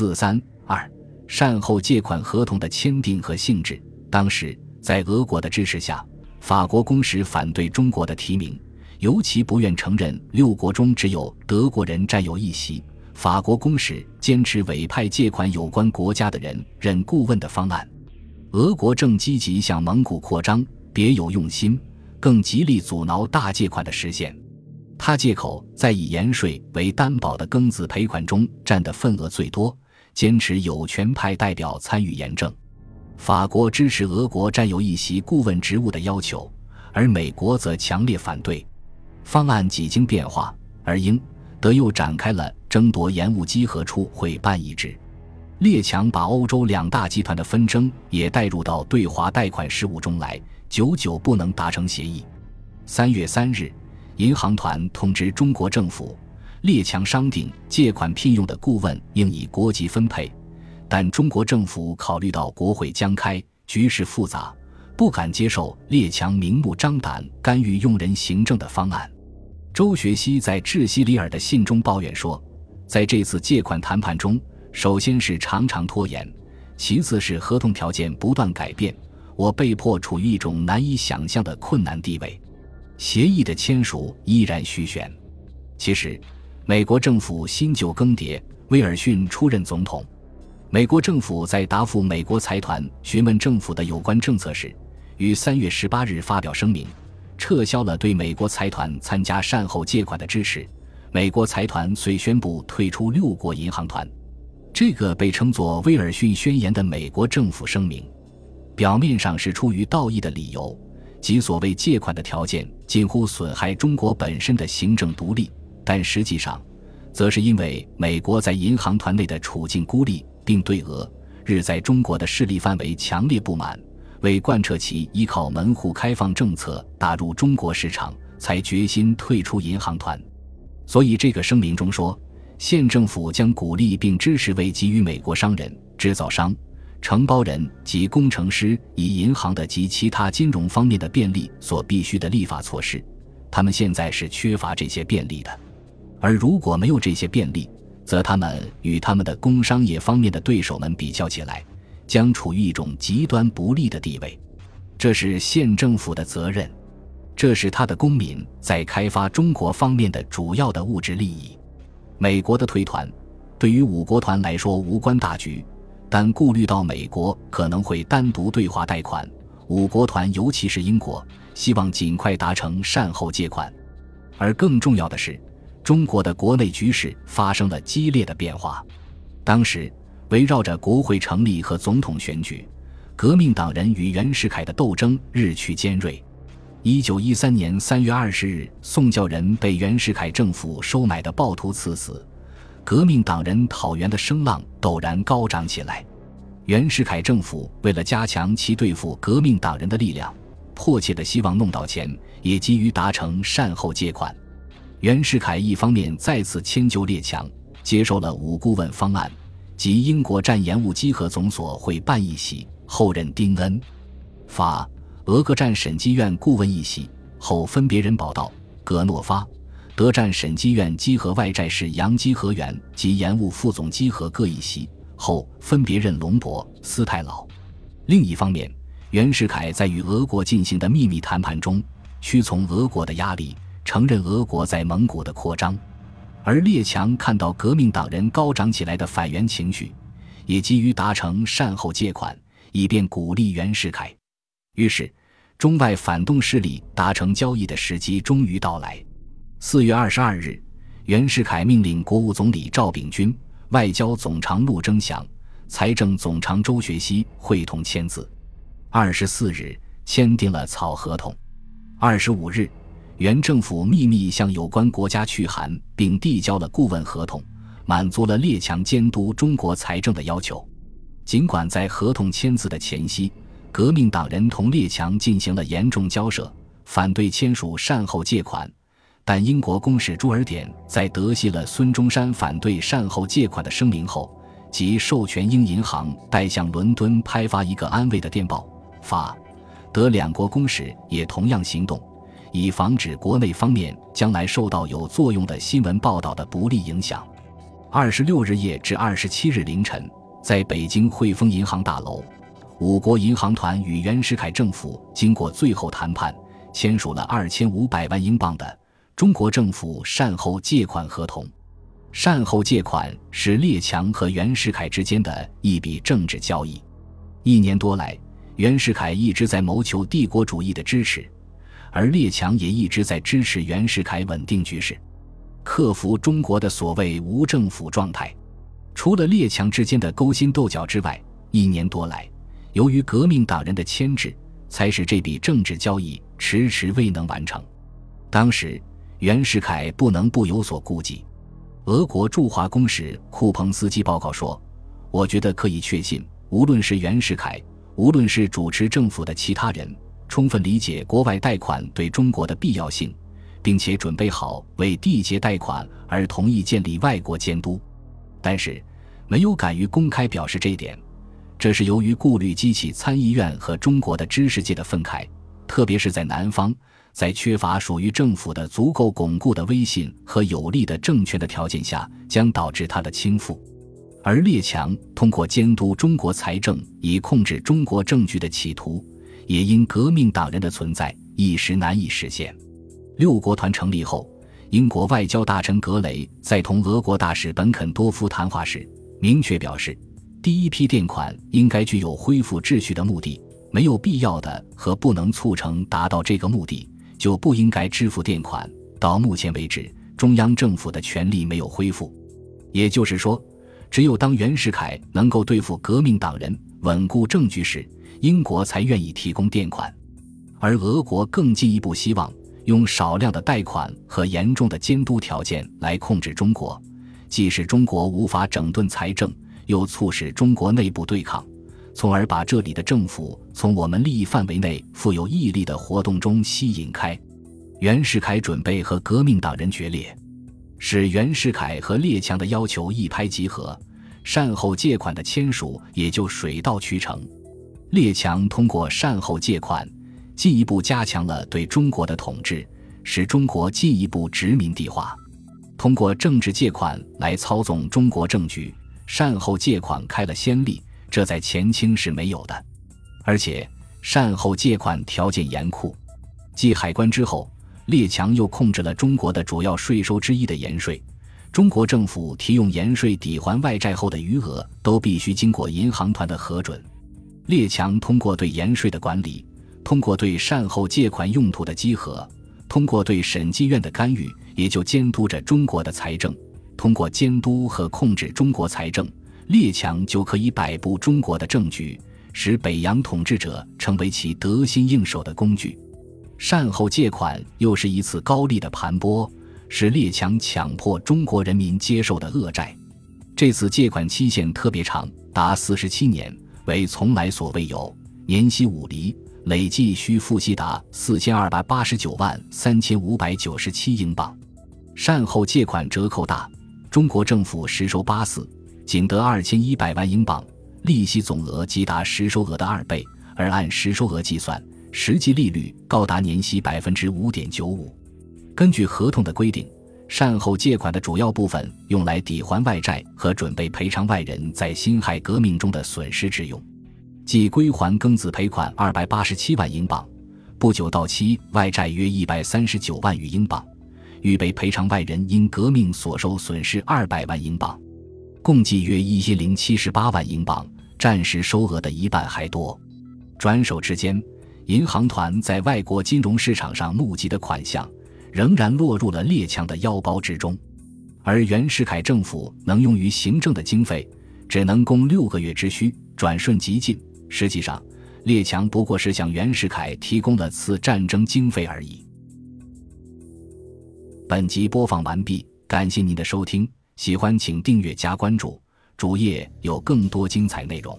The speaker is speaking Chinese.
四三二善后借款合同的签订和性质。当时，在俄国的支持下，法国公使反对中国的提名，尤其不愿承认六国中只有德国人占有一席。法国公使坚持委派借款有关国家的人任顾问的方案。俄国正积极向蒙古扩张，别有用心，更极力阻挠大借款的实现。他借口在以盐税为担保的庚子赔款中占的份额最多，坚持有权派代表参与验证。法国支持俄国占有一席顾问职务的要求，而美国则强烈反对。方案几经变化，而英、德又展开了争夺盐务稽核处会办一职。列强把欧洲两大集团的纷争也带入到对华贷款事务中来，久久不能达成协议。三月三日，银行团通知中国政府，列强商定借款聘用的顾问应以国籍分配，但中国政府考虑到国会将开，局势复杂，不敢接受列强明目张胆干预用人行政的方案。周学熙在致西里尔的信中抱怨说，在这次借款谈判中。首先是常常拖延，其次是合同条件不断改变，我被迫处于一种难以想象的困难地位。协议的签署依然虚悬。其实，美国政府新旧更迭，威尔逊出任总统。美国政府在答复美国财团询问政府的有关政策时，于三月十八日发表声明，撤销了对美国财团参加善后借款的支持。美国财团遂宣布退出六国银行团。这个被称作威尔逊宣言的美国政府声明，表面上是出于道义的理由，即所谓借款的条件近乎损害中国本身的行政独立，但实际上，则是因为美国在银行团内的处境孤立，并对俄日在中国的势力范围强烈不满，为贯彻其依靠门户开放政策打入中国市场，才决心退出银行团。所以，这个声明中说。县政府将鼓励并支持为给予美国商人、制造商、承包人及工程师以银行的及其他金融方面的便利所必须的立法措施。他们现在是缺乏这些便利的，而如果没有这些便利，则他们与他们的工商业方面的对手们比较起来，将处于一种极端不利的地位。这是县政府的责任，这是他的公民在开发中国方面的主要的物质利益。美国的退团，对于五国团来说无关大局，但顾虑到美国可能会单独对华贷款，五国团尤其是英国希望尽快达成善后借款。而更重要的是，中国的国内局势发生了激烈的变化。当时，围绕着国会成立和总统选举，革命党人与袁世凯的斗争日趋尖锐。一九一三年三月二十日，宋教仁被袁世凯政府收买的暴徒刺死，革命党人讨袁的声浪陡然高涨起来。袁世凯政府为了加强其对付革命党人的力量，迫切的希望弄到钱，也急于达成善后借款。袁世凯一方面再次迁就列强，接受了五顾问方案，即英国战延误稽核总所会办一席，后任丁恩，法。俄各战审计院顾问一席，后分别任宝道、格诺发；德战审计院稽核外债是杨稽核员及延误副总稽核各一席，后分别任龙伯、斯泰老。另一方面，袁世凯在与俄国进行的秘密谈判中，屈从俄国的压力，承认俄国在蒙古的扩张；而列强看到革命党人高涨起来的反袁情绪，也急于达成善后借款，以便鼓励袁世凯。于是。中外反动势力达成交易的时机终于到来。四月二十二日，袁世凯命令国务总理赵秉钧、外交总长陆征祥、财政总长周学熙会同签字。二十四日，签订了草合同。二十五日，原政府秘密向有关国家去函，并递交了顾问合同，满足了列强监督中国财政的要求。尽管在合同签字的前夕，革命党人同列强进行了严重交涉，反对签署善后借款，但英国公使朱尔典在得悉了孙中山反对善后借款的声明后，即授权英银行代向伦敦派发一个安慰的电报。法、德两国公使也同样行动，以防止国内方面将来受到有作用的新闻报道的不利影响。二十六日夜至二十七日凌晨，在北京汇丰银行大楼，五国银行团与袁世凯政府经过最后谈判，签署了二千五百万英镑的中国政府善后借款合同。善后借款是列强和袁世凯之间的一笔政治交易。一年多来，袁世凯一直在谋求帝国主义的支持，而列强也一直在支持袁世凯稳定局势，克服中国的所谓无政府状态。除了列强之间的勾心斗角之外，一年多来，由于革命党人的牵制，才使这笔政治交易迟迟未能完成。当时，袁世凯不能不有所顾忌。俄国驻华公使库彭斯基报告说：“我觉得可以确信。”无论是袁世凯，无论是主持政府的其他人，充分理解国外贷款对中国的必要性，并且准备好为缔结贷款而同意建立外国监督，但是没有敢于公开表示这一点。这是由于顾虑激起参议院和中国的知识界的愤慨，特别是在南方，在缺乏属于政府的足够巩固的威信和有力的政权的条件下，将导致他的倾覆。而列强通过监督中国财政以控制中国政局的企图，也因革命党人的存在一时难以实现。六国团成立后，英国外交大臣格雷在同俄国大使本肯多夫谈话时，明确表示，第一批垫款应该具有恢复秩序的目的，没有必要的和不能促成达到这个目的，就不应该支付垫款。到目前为止，中央政府的权力没有恢复，也就是说。只有当袁世凯能够对付革命党人、稳固政局时，英国才愿意提供垫款；而俄国更进一步希望用少量的贷款和严重的监督条件来控制中国，既使中国无法整顿财政，又促使中国内部对抗，从而把这里的政府从我们利益范围内富有毅力的活动中吸引开。袁世凯准备和革命党人决裂。使袁世凯和列强的要求一拍即合，善后借款的签署也就水到渠成。列强通过善后借款，进一步加强了对中国的统治，使中国进一步殖民地化。通过政治借款来操纵中国政局，善后借款开了先例，这在前清是没有的。而且善后借款条件严酷，继海关之后。列强又控制了中国的主要税收之一的盐税，中国政府提用盐税抵还外债后的余额，都必须经过银行团的核准。列强通过对盐税的管理，通过对善后借款用途的稽核，通过对审计院的干预，也就监督着中国的财政。通过监督和控制中国财政，列强就可以摆布中国的政局，使北洋统治者成为其得心应手的工具。善后借款又是一次高利的盘剥，是列强强迫中国人民接受的恶债。这次借款期限特别长，达四十七年，为从来所未有，年息五厘，累计需付息达四千二百八十九万三千五百九十七英镑。善后借款折扣大，中国政府实收八四，仅得二千一百万英镑，利息总额即达实收额的二倍，而按实收额计算。实际利率高达年息百分之五点九五。根据合同的规定，善后借款的主要部分用来抵还外债和准备赔偿外人在辛亥革命中的损失之用，即归还庚子赔款二百八十七万英镑，不久到期外债约一百三十九万余英镑，预备赔偿外人因革命所受损失二百万英镑，共计约一千零七十八万英镑，暂时收额的一半还多。转手之间。银行团在外国金融市场上募集的款项，仍然落入了列强的腰包之中，而袁世凯政府能用于行政的经费，只能供六个月之需，转瞬即尽。实际上，列强不过是向袁世凯提供了次战争经费而已。本集播放完毕，感谢您的收听，喜欢请订阅加关注，主页有更多精彩内容。